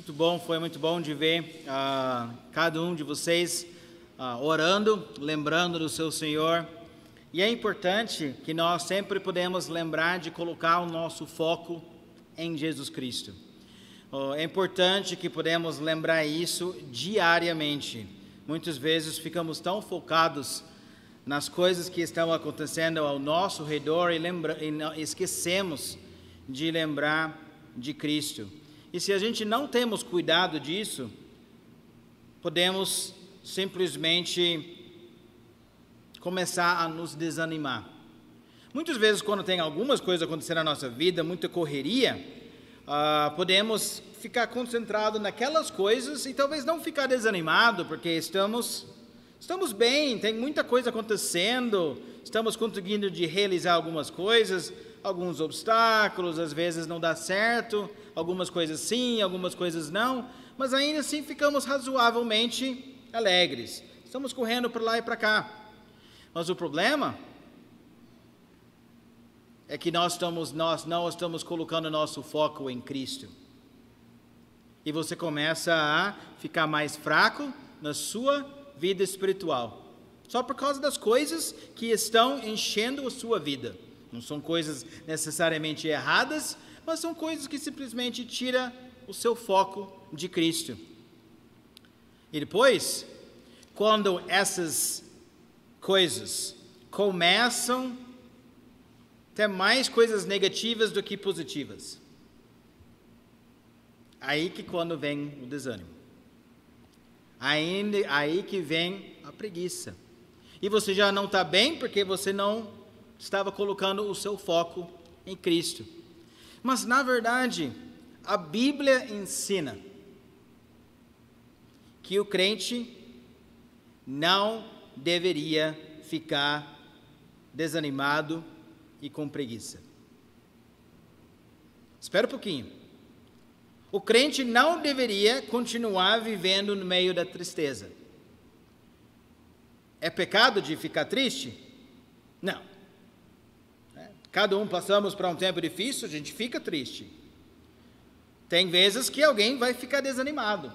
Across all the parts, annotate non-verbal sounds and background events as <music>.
Muito bom, foi muito bom de ver uh, cada um de vocês uh, orando, lembrando do seu Senhor. E é importante que nós sempre podemos lembrar de colocar o nosso foco em Jesus Cristo. Uh, é importante que podemos lembrar isso diariamente. Muitas vezes ficamos tão focados nas coisas que estão acontecendo ao nosso redor e, lembra, e esquecemos de lembrar de Cristo. E se a gente não temos cuidado disso, podemos simplesmente começar a nos desanimar. Muitas vezes, quando tem algumas coisas acontecendo na nossa vida, muita correria, uh, podemos ficar concentrado naquelas coisas e talvez não ficar desanimado, porque estamos estamos bem, tem muita coisa acontecendo, estamos conseguindo de realizar algumas coisas, alguns obstáculos, às vezes não dá certo, algumas coisas sim, algumas coisas não, mas ainda assim ficamos razoavelmente alegres. Estamos correndo para lá e para cá. Mas o problema é que nós, estamos, nós não estamos colocando nosso foco em Cristo. E você começa a ficar mais fraco na sua vida espiritual. Só por causa das coisas que estão enchendo a sua vida. Não são coisas necessariamente erradas, mas são coisas que simplesmente tira o seu foco de Cristo. E depois, quando essas coisas começam a ter mais coisas negativas do que positivas, aí que quando vem o desânimo. Aí, aí que vem a preguiça. E você já não está bem porque você não estava colocando o seu foco em Cristo. Mas, na verdade, a Bíblia ensina que o crente não deveria ficar desanimado e com preguiça. Espera um pouquinho. O crente não deveria continuar vivendo no meio da tristeza. É pecado de ficar triste? Não. Cada um passamos por um tempo difícil, a gente fica triste. Tem vezes que alguém vai ficar desanimado.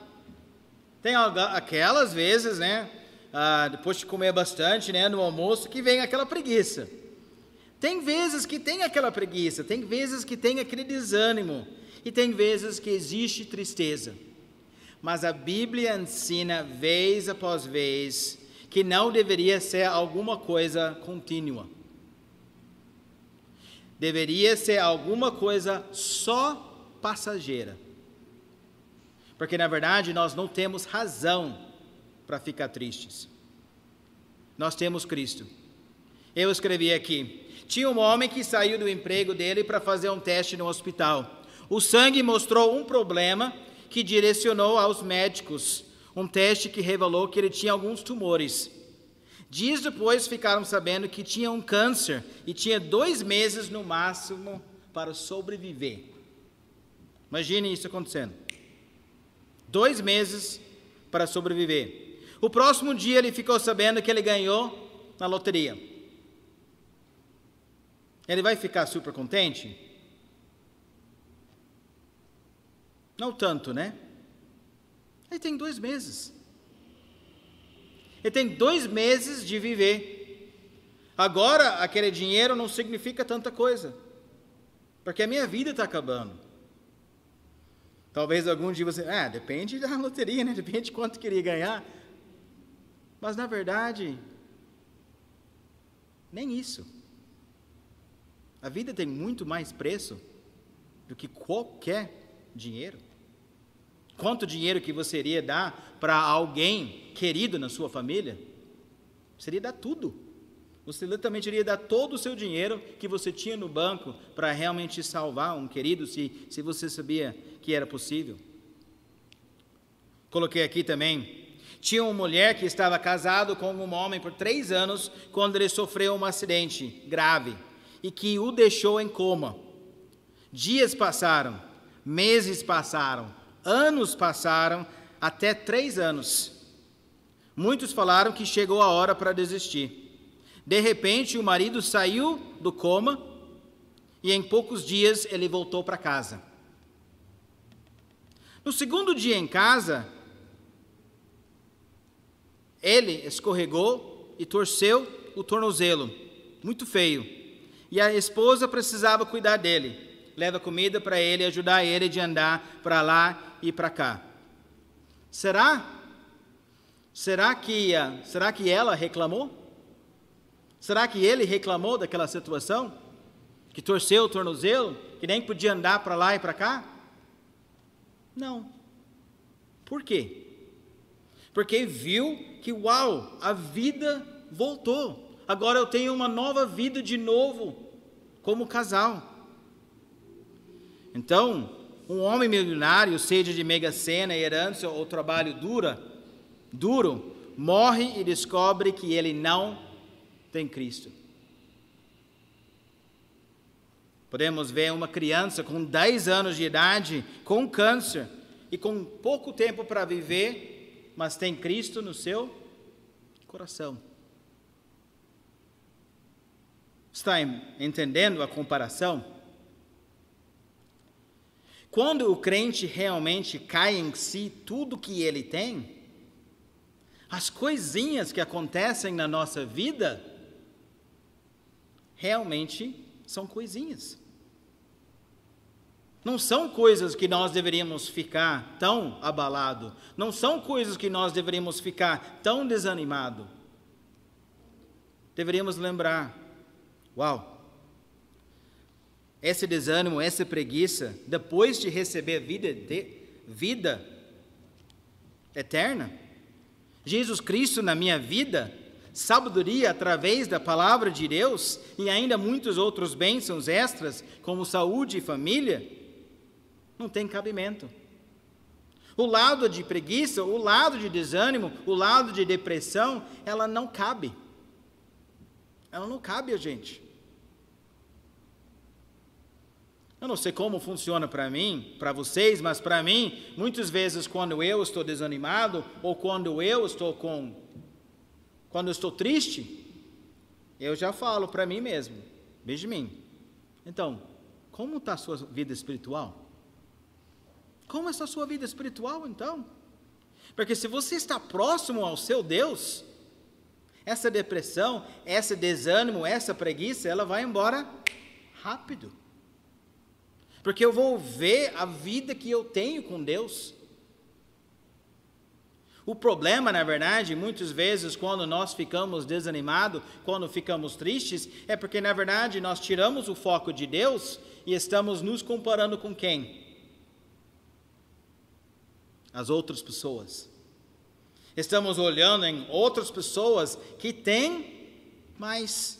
Tem aquelas vezes, né, ah, depois de comer bastante, né, no almoço, que vem aquela preguiça. Tem vezes que tem aquela preguiça, tem vezes que tem aquele desânimo, e tem vezes que existe tristeza. Mas a Bíblia ensina, vez após vez, que não deveria ser alguma coisa contínua deveria ser alguma coisa só passageira. Porque na verdade nós não temos razão para ficar tristes. Nós temos Cristo. Eu escrevi aqui: tinha um homem que saiu do emprego dele para fazer um teste no hospital. O sangue mostrou um problema que direcionou aos médicos um teste que revelou que ele tinha alguns tumores. Dias depois ficaram sabendo que tinha um câncer e tinha dois meses no máximo para sobreviver. Imagine isso acontecendo. Dois meses para sobreviver. O próximo dia ele ficou sabendo que ele ganhou na loteria. Ele vai ficar super contente? Não tanto, né? Ele tem dois meses. Ele tem dois meses de viver. Agora, aquele dinheiro não significa tanta coisa, porque a minha vida está acabando. Talvez algum dia você, ah, depende da loteria, né? <laughs> Depende de quanto queria ganhar. Mas na verdade, nem isso. A vida tem muito mais preço do que qualquer dinheiro. Quanto dinheiro que você iria dar para alguém querido na sua família? Seria dar tudo. Você literalmente iria dar todo o seu dinheiro que você tinha no banco para realmente salvar um querido, se, se você sabia que era possível. Coloquei aqui também. Tinha uma mulher que estava casado com um homem por três anos quando ele sofreu um acidente grave e que o deixou em coma. Dias passaram, meses passaram, Anos passaram, até três anos. Muitos falaram que chegou a hora para desistir. De repente, o marido saiu do coma e em poucos dias ele voltou para casa. No segundo dia em casa, ele escorregou e torceu o tornozelo, muito feio. E a esposa precisava cuidar dele. Leva comida para ele, ajudar ele de andar para lá e para cá. Será? Será que, será que ela reclamou? Será que ele reclamou daquela situação? Que torceu o tornozelo? Que nem podia andar para lá e para cá? Não. Por quê? Porque viu que, uau, a vida voltou. Agora eu tenho uma nova vida de novo, como casal. Então, um homem milionário, seja de mega cena, herança ou trabalho dura, duro, morre e descobre que ele não tem Cristo. Podemos ver uma criança com 10 anos de idade, com câncer e com pouco tempo para viver, mas tem Cristo no seu coração. Está entendendo a comparação? Quando o crente realmente cai em si tudo que ele tem, as coisinhas que acontecem na nossa vida realmente são coisinhas. Não são coisas que nós deveríamos ficar tão abalado, não são coisas que nós deveríamos ficar tão desanimado. Deveríamos lembrar, uau, esse desânimo, essa preguiça, depois de receber vida, de, vida eterna, Jesus Cristo na minha vida, sabedoria através da palavra de Deus e ainda muitos outros bênçãos extras, como saúde e família, não tem cabimento. O lado de preguiça, o lado de desânimo, o lado de depressão, ela não cabe. Ela não cabe a gente. Eu não sei como funciona para mim, para vocês, mas para mim, muitas vezes quando eu estou desanimado ou quando eu estou com quando eu estou triste, eu já falo para mim mesmo, veja mim. Então, como está a sua vida espiritual? Como está a sua vida espiritual então? Porque se você está próximo ao seu Deus, essa depressão, esse desânimo, essa preguiça, ela vai embora rápido. Porque eu vou ver a vida que eu tenho com Deus. O problema, na verdade, muitas vezes, quando nós ficamos desanimados, quando ficamos tristes, é porque, na verdade, nós tiramos o foco de Deus e estamos nos comparando com quem? as outras pessoas. Estamos olhando em outras pessoas que têm mais,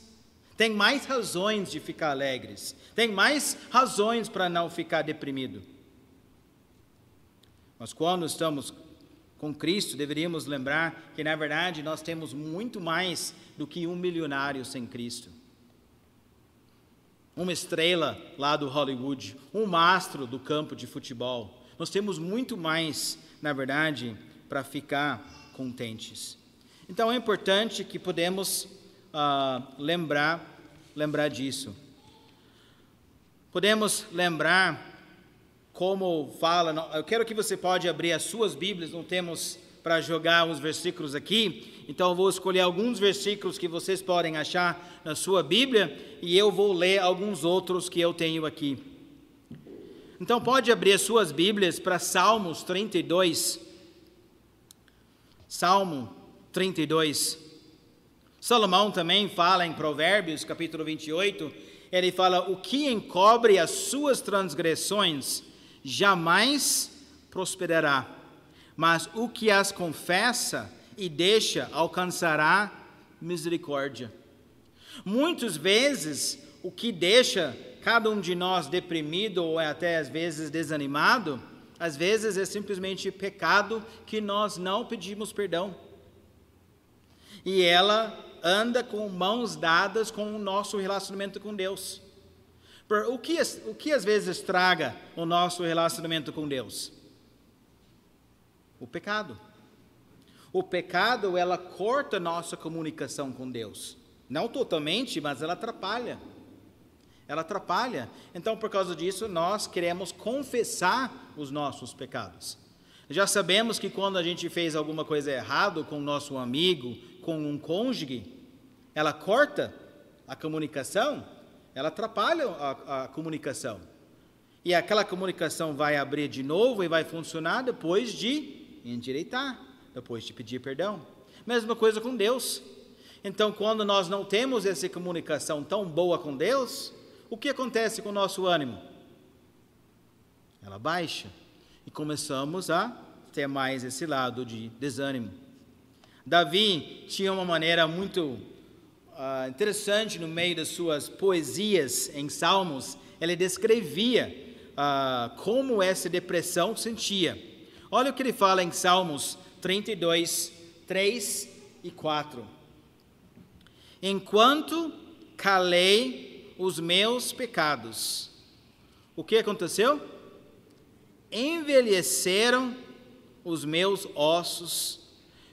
têm mais razões de ficar alegres, têm mais razões para não ficar deprimido. Mas quando estamos com Cristo, deveríamos lembrar que, na verdade, nós temos muito mais do que um milionário sem Cristo. Uma estrela lá do Hollywood, um mastro do campo de futebol. Nós temos muito mais na verdade, para ficar contentes. Então é importante que podemos uh, lembrar, lembrar disso. Podemos lembrar como fala. Eu quero que você pode abrir as suas Bíblias. Não temos para jogar os versículos aqui, então eu vou escolher alguns versículos que vocês podem achar na sua Bíblia e eu vou ler alguns outros que eu tenho aqui. Então pode abrir as suas Bíblias para Salmos 32. Salmo 32. Salomão também fala em Provérbios, capítulo 28, ele fala: O que encobre as suas transgressões jamais prosperará, mas o que as confessa e deixa alcançará misericórdia. Muitas vezes, o que deixa cada um de nós deprimido ou até às vezes desanimado, às vezes é simplesmente pecado que nós não pedimos perdão. E ela anda com mãos dadas com o nosso relacionamento com Deus. O que, o que às vezes estraga o nosso relacionamento com Deus? O pecado. O pecado, ela corta nossa comunicação com Deus. Não totalmente, mas ela atrapalha. ela atrapalha. Então, por causa disso, nós queremos confessar os nossos pecados. Já sabemos que quando a gente fez alguma coisa errada com nosso amigo, com um cônjuge, ela corta a comunicação, ela atrapalha a, a comunicação. E aquela comunicação vai abrir de novo e vai funcionar depois de endireitar, depois de pedir perdão. Mesma coisa com Deus. Então, quando nós não temos essa comunicação tão boa com Deus, o que acontece com o nosso ânimo? Ela baixa e começamos a ter mais esse lado de desânimo. Davi tinha uma maneira muito uh, interessante no meio das suas poesias em Salmos, ele descrevia uh, como essa depressão sentia. Olha o que ele fala em Salmos 32, 3 e 4. Enquanto calei os meus pecados, o que aconteceu? Envelheceram os meus ossos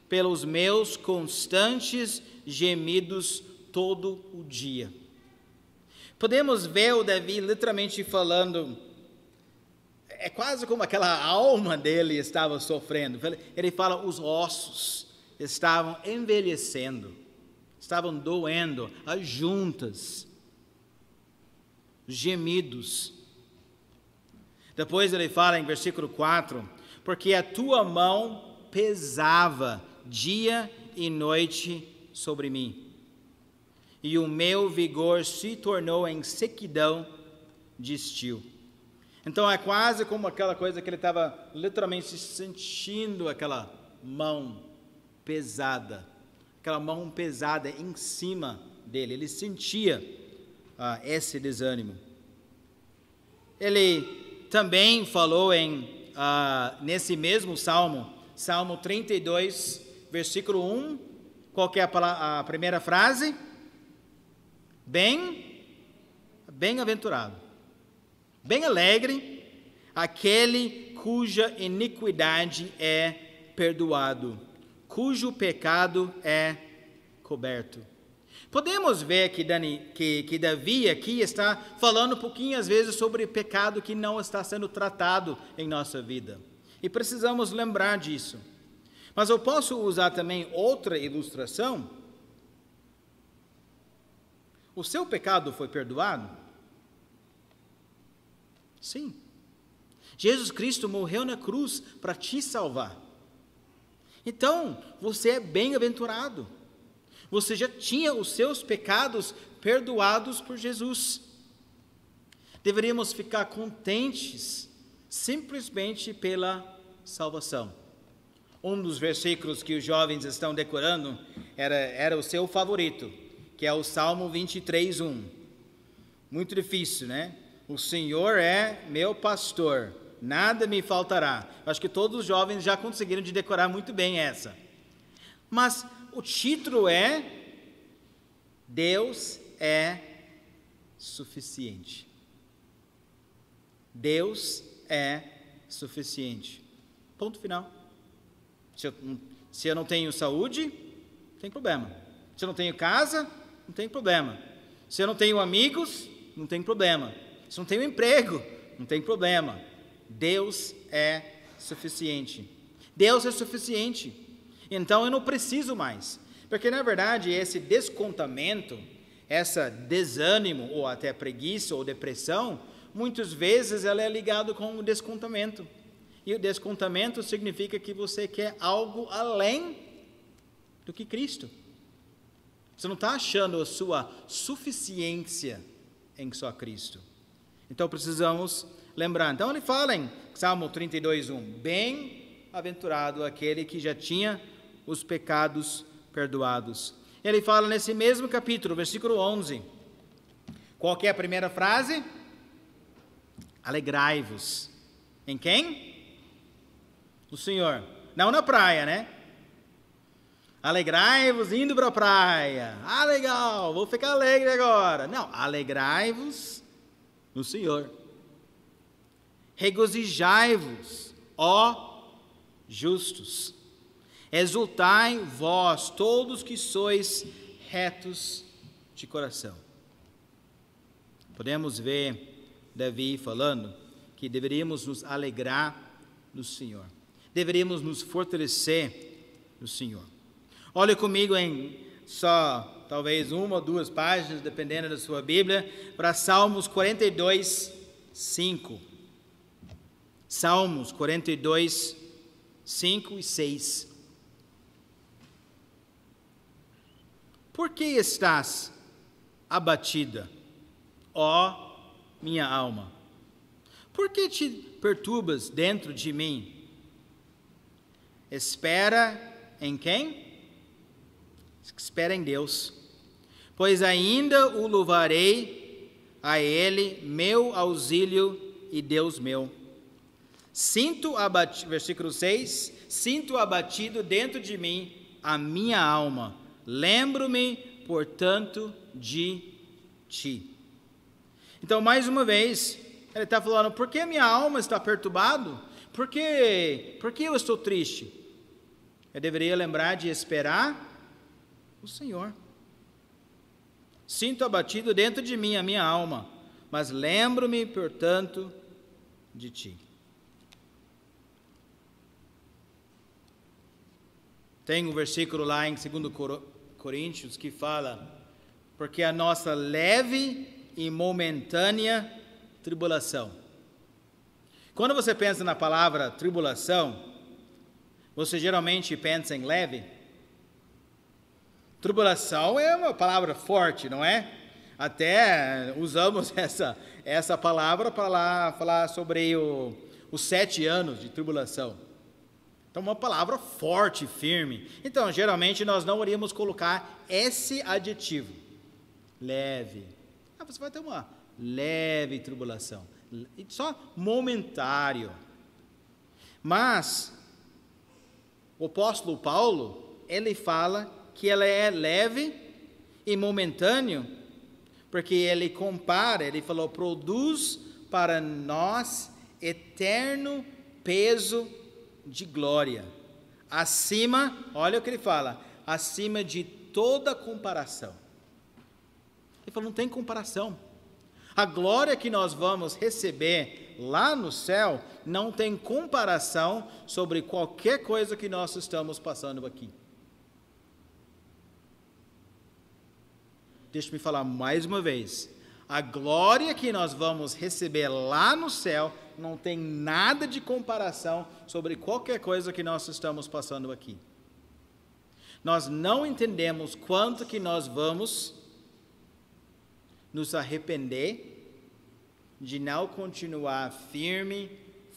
pelos meus constantes gemidos todo o dia. Podemos ver o Davi literalmente falando é quase como aquela alma dele estava sofrendo. Ele fala: os ossos estavam envelhecendo, estavam doendo, as juntas, gemidos. Depois ele fala em versículo 4: Porque a tua mão pesava dia e noite sobre mim, e o meu vigor se tornou em sequidão de estio. Então é quase como aquela coisa que ele estava literalmente sentindo aquela mão pesada, aquela mão pesada em cima dele. Ele sentia ah, esse desânimo. Ele também falou em ah, nesse mesmo salmo, Salmo 32, versículo 1. Qual é a, a primeira frase? Bem, bem-aventurado bem alegre, aquele cuja iniquidade é perdoado, cujo pecado é coberto. Podemos ver que, Dani, que, que Davi aqui está falando um pouquinho, às vezes, sobre pecado que não está sendo tratado em nossa vida. E precisamos lembrar disso. Mas eu posso usar também outra ilustração. O seu pecado foi perdoado? Sim. Jesus Cristo morreu na cruz para te salvar. Então, você é bem-aventurado. Você já tinha os seus pecados perdoados por Jesus. Deveríamos ficar contentes simplesmente pela salvação. Um dos versículos que os jovens estão decorando era, era o seu favorito, que é o Salmo 23, 1. Muito difícil, né? O Senhor é meu pastor, nada me faltará. Acho que todos os jovens já conseguiram de decorar muito bem essa. Mas o título é Deus é suficiente. Deus é suficiente. Ponto final. Se eu, se eu não tenho saúde, tem problema. Se eu não tenho casa, não tem problema. Se eu não tenho amigos, não tem problema. Se não tem um emprego, não tem problema. Deus é suficiente. Deus é suficiente. Então eu não preciso mais. Porque na verdade esse descontamento, essa desânimo ou até preguiça ou depressão, muitas vezes ela é ligado com o descontamento. E o descontamento significa que você quer algo além do que Cristo. Você não está achando a sua suficiência em só Cristo. Então precisamos lembrar. Então ele fala em Salmo 32, 1: Bem-aventurado aquele que já tinha os pecados perdoados. Ele fala nesse mesmo capítulo, versículo 11. Qual é a primeira frase? Alegrai-vos. Em quem? O Senhor. Não na praia, né? Alegrai-vos indo para a praia. Ah, legal, vou ficar alegre agora. Não, alegrai-vos no Senhor. Regozijai-vos, ó justos. Exultai vós, todos que sois retos de coração. podemos ver Davi falando que deveríamos nos alegrar no Senhor, deveríamos nos fortalecer no Senhor. Olhe comigo em só talvez uma ou duas páginas, dependendo da sua Bíblia, para Salmos 42, 5. Salmos 42, 5 e 6. Por que estás abatida, ó minha alma? Por que te perturbas dentro de mim? Espera em quem? Espera em Deus, pois ainda o louvarei a Ele, meu auxílio e Deus meu. Sinto abatido, versículo 6, sinto abatido dentro de mim a minha alma Lembro-me, portanto, de ti. Então, mais uma vez, ele está falando: por que minha alma está perturbada? Por que, por que eu estou triste? Eu deveria lembrar de esperar o Senhor. Sinto abatido dentro de mim a minha alma, mas lembro-me, portanto, de ti. Tem um versículo lá em 2 Coríntios que fala: porque a nossa leve e momentânea tribulação. Quando você pensa na palavra tribulação, você geralmente pensa em leve? Tribulação é uma palavra forte, não é? Até usamos <laughs> essa, essa palavra para lá falar sobre o, os sete anos de tribulação. Então, uma palavra forte, firme. Então, geralmente, nós não iríamos colocar esse adjetivo. Leve. Ah, você vai ter uma leve tribulação. Só momentário. Mas, o apóstolo Paulo, ele fala que ela é leve e momentâneo, porque ele compara, ele falou, produz para nós eterno peso de glória, acima, olha o que ele fala, acima de toda comparação. Ele falou, não tem comparação. A glória que nós vamos receber lá no céu não tem comparação sobre qualquer coisa que nós estamos passando aqui. Deixa-me falar mais uma vez. A glória que nós vamos receber lá no céu não tem nada de comparação sobre qualquer coisa que nós estamos passando aqui. Nós não entendemos quanto que nós vamos nos arrepender de não continuar firme,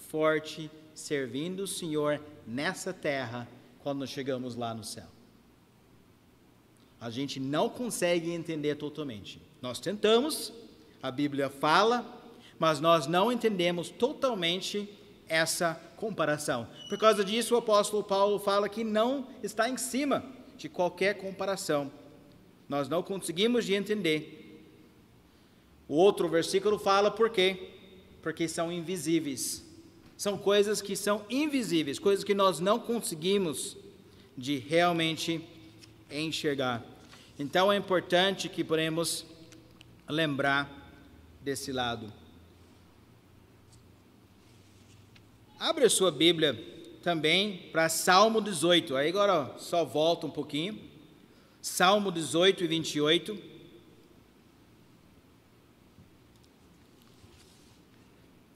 forte, servindo o Senhor nessa terra quando chegamos lá no céu. A gente não consegue entender totalmente. Nós tentamos, a Bíblia fala, mas nós não entendemos totalmente essa comparação. Por causa disso, o apóstolo Paulo fala que não está em cima de qualquer comparação. Nós não conseguimos de entender. O outro versículo fala por quê? Porque são invisíveis. São coisas que são invisíveis, coisas que nós não conseguimos de realmente enxergar. Então é importante que podemos lembrar desse lado. Abre a sua Bíblia também para Salmo 18. Aí agora ó, só volta um pouquinho. Salmo 18 e 28.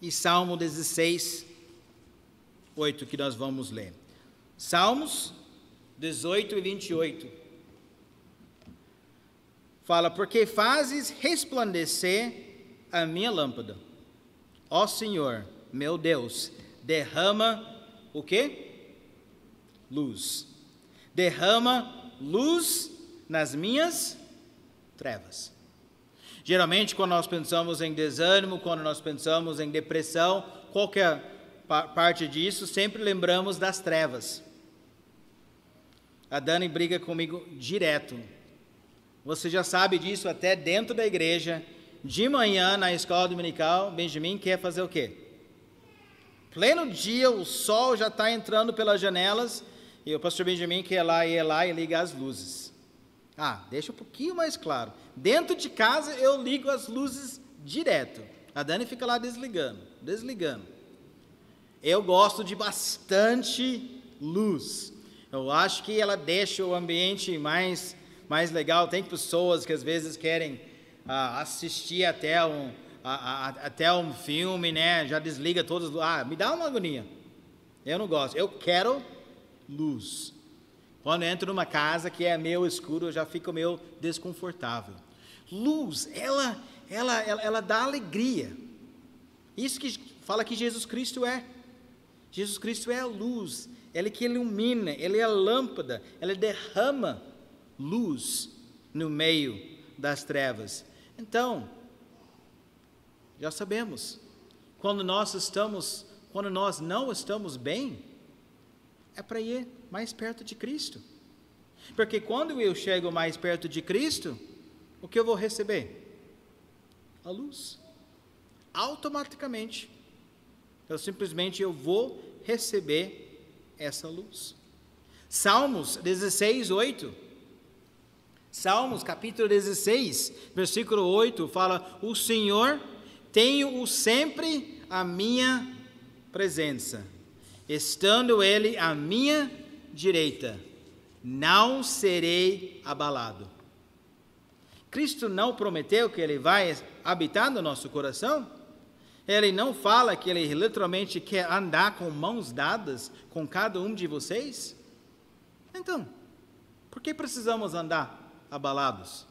E Salmo 16, 8, que nós vamos ler. Salmos 18 e 28. Fala, porque fazes resplandecer a minha lâmpada. Ó Senhor, meu Deus, derrama o quê? Luz. Derrama luz nas minhas trevas. Geralmente, quando nós pensamos em desânimo, quando nós pensamos em depressão, qualquer parte disso, sempre lembramos das trevas. A Dani briga comigo direto. Você já sabe disso até dentro da igreja. De manhã, na escola dominical, Benjamin quer fazer o quê? Pleno dia, o sol já está entrando pelas janelas e o pastor Benjamin quer lá ir lá e ligar as luzes. Ah, deixa um pouquinho mais claro. Dentro de casa eu ligo as luzes direto. A Dani fica lá desligando, desligando. Eu gosto de bastante luz. Eu acho que ela deixa o ambiente mais, mais legal. Tem pessoas que às vezes querem ah, assistir até um, até um filme, né? Já desliga todos. Ah, me dá uma agonia. Eu não gosto. Eu quero luz. Quando entro numa casa que é meio escuro, eu já fico meio desconfortável. Luz, ela, ela, ela, ela dá alegria. Isso que fala que Jesus Cristo é. Jesus Cristo é a luz, Ele que ilumina, Ele é a lâmpada, Ele derrama luz no meio das trevas. Então, já sabemos, quando nós estamos, quando nós não estamos bem, é para ir mais perto de Cristo. Porque quando eu chego mais perto de Cristo, o que eu vou receber? A luz. Automaticamente. Eu simplesmente eu vou receber essa luz. Salmos 16, 8. Salmos capítulo 16, versículo 8 fala: O Senhor tenho-o sempre à minha presença, estando ele à minha direita, não serei abalado. Cristo não prometeu que ele vai habitar no nosso coração? Ele não fala que ele literalmente quer andar com mãos dadas com cada um de vocês? Então, por que precisamos andar abalados?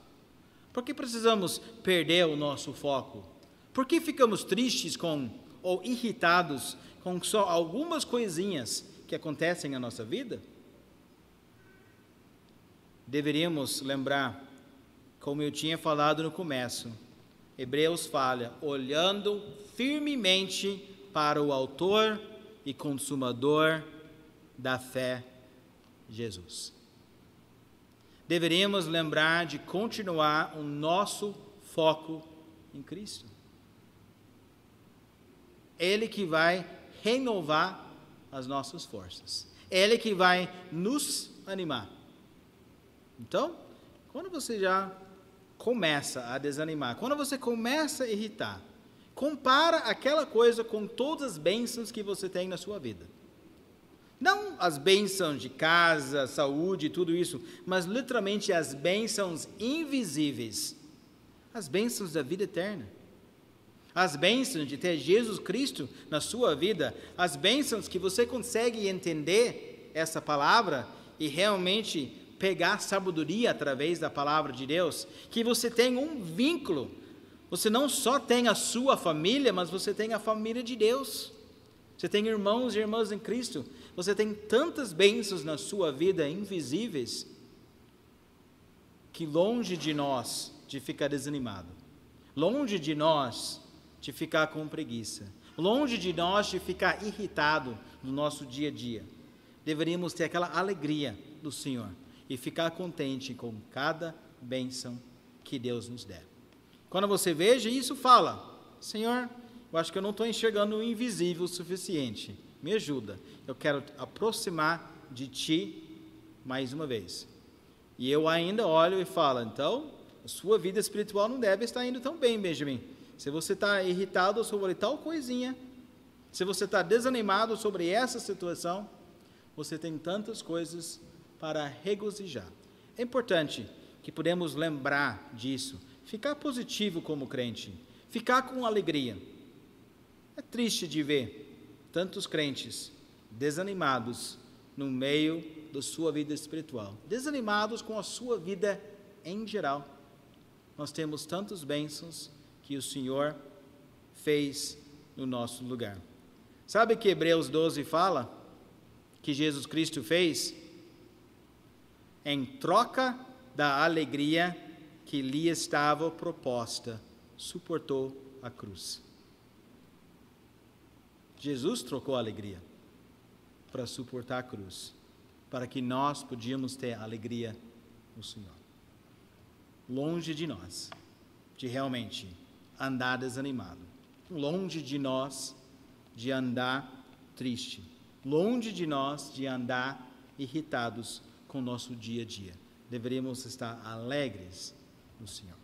Por que precisamos perder o nosso foco? Por que ficamos tristes com ou irritados com só algumas coisinhas que acontecem na nossa vida? Deveríamos lembrar, como eu tinha falado no começo, Hebreus fala, olhando firmemente para o Autor e Consumador da fé, Jesus. Deveríamos lembrar de continuar o nosso foco em Cristo. Ele que vai renovar as nossas forças. Ele que vai nos animar. Então, quando você já começa a desanimar, quando você começa a irritar, compara aquela coisa com todas as bênçãos que você tem na sua vida. Não as bênçãos de casa, saúde, tudo isso, mas literalmente as bênçãos invisíveis, as bênçãos da vida eterna. As bênçãos de ter Jesus Cristo na sua vida, as bênçãos que você consegue entender essa palavra e realmente pegar sabedoria através da palavra de Deus, que você tem um vínculo. Você não só tem a sua família, mas você tem a família de Deus. Você tem irmãos e irmãs em Cristo. Você tem tantas bênçãos na sua vida invisíveis que longe de nós de ficar desanimado, longe de nós de ficar com preguiça, longe de nós de ficar irritado no nosso dia a dia, deveríamos ter aquela alegria do Senhor e ficar contente com cada bênção que Deus nos der. Quando você veja isso, fala: Senhor, eu acho que eu não estou enxergando o invisível o suficiente. Me ajuda. Eu quero aproximar de Ti mais uma vez. E eu ainda olho e falo: então, a sua vida espiritual não deve estar indo tão bem, Benjamin. Se você está irritado sobre tal coisinha, se você está desanimado sobre essa situação, você tem tantas coisas para regozijar. É importante que podemos lembrar disso, ficar positivo como crente, ficar com alegria. É triste de ver tantos crentes desanimados no meio da sua vida espiritual, desanimados com a sua vida em geral. Nós temos tantos bênçãos que o Senhor fez no nosso lugar. Sabe que Hebreus 12 fala que Jesus Cristo fez? em troca da alegria que lhe estava proposta, suportou a cruz. Jesus trocou a alegria para suportar a cruz, para que nós podíamos ter alegria no Senhor. Longe de nós, de realmente andar desanimado, longe de nós de andar triste, longe de nós de andar irritados com o nosso dia a dia. Deveríamos estar alegres no Senhor.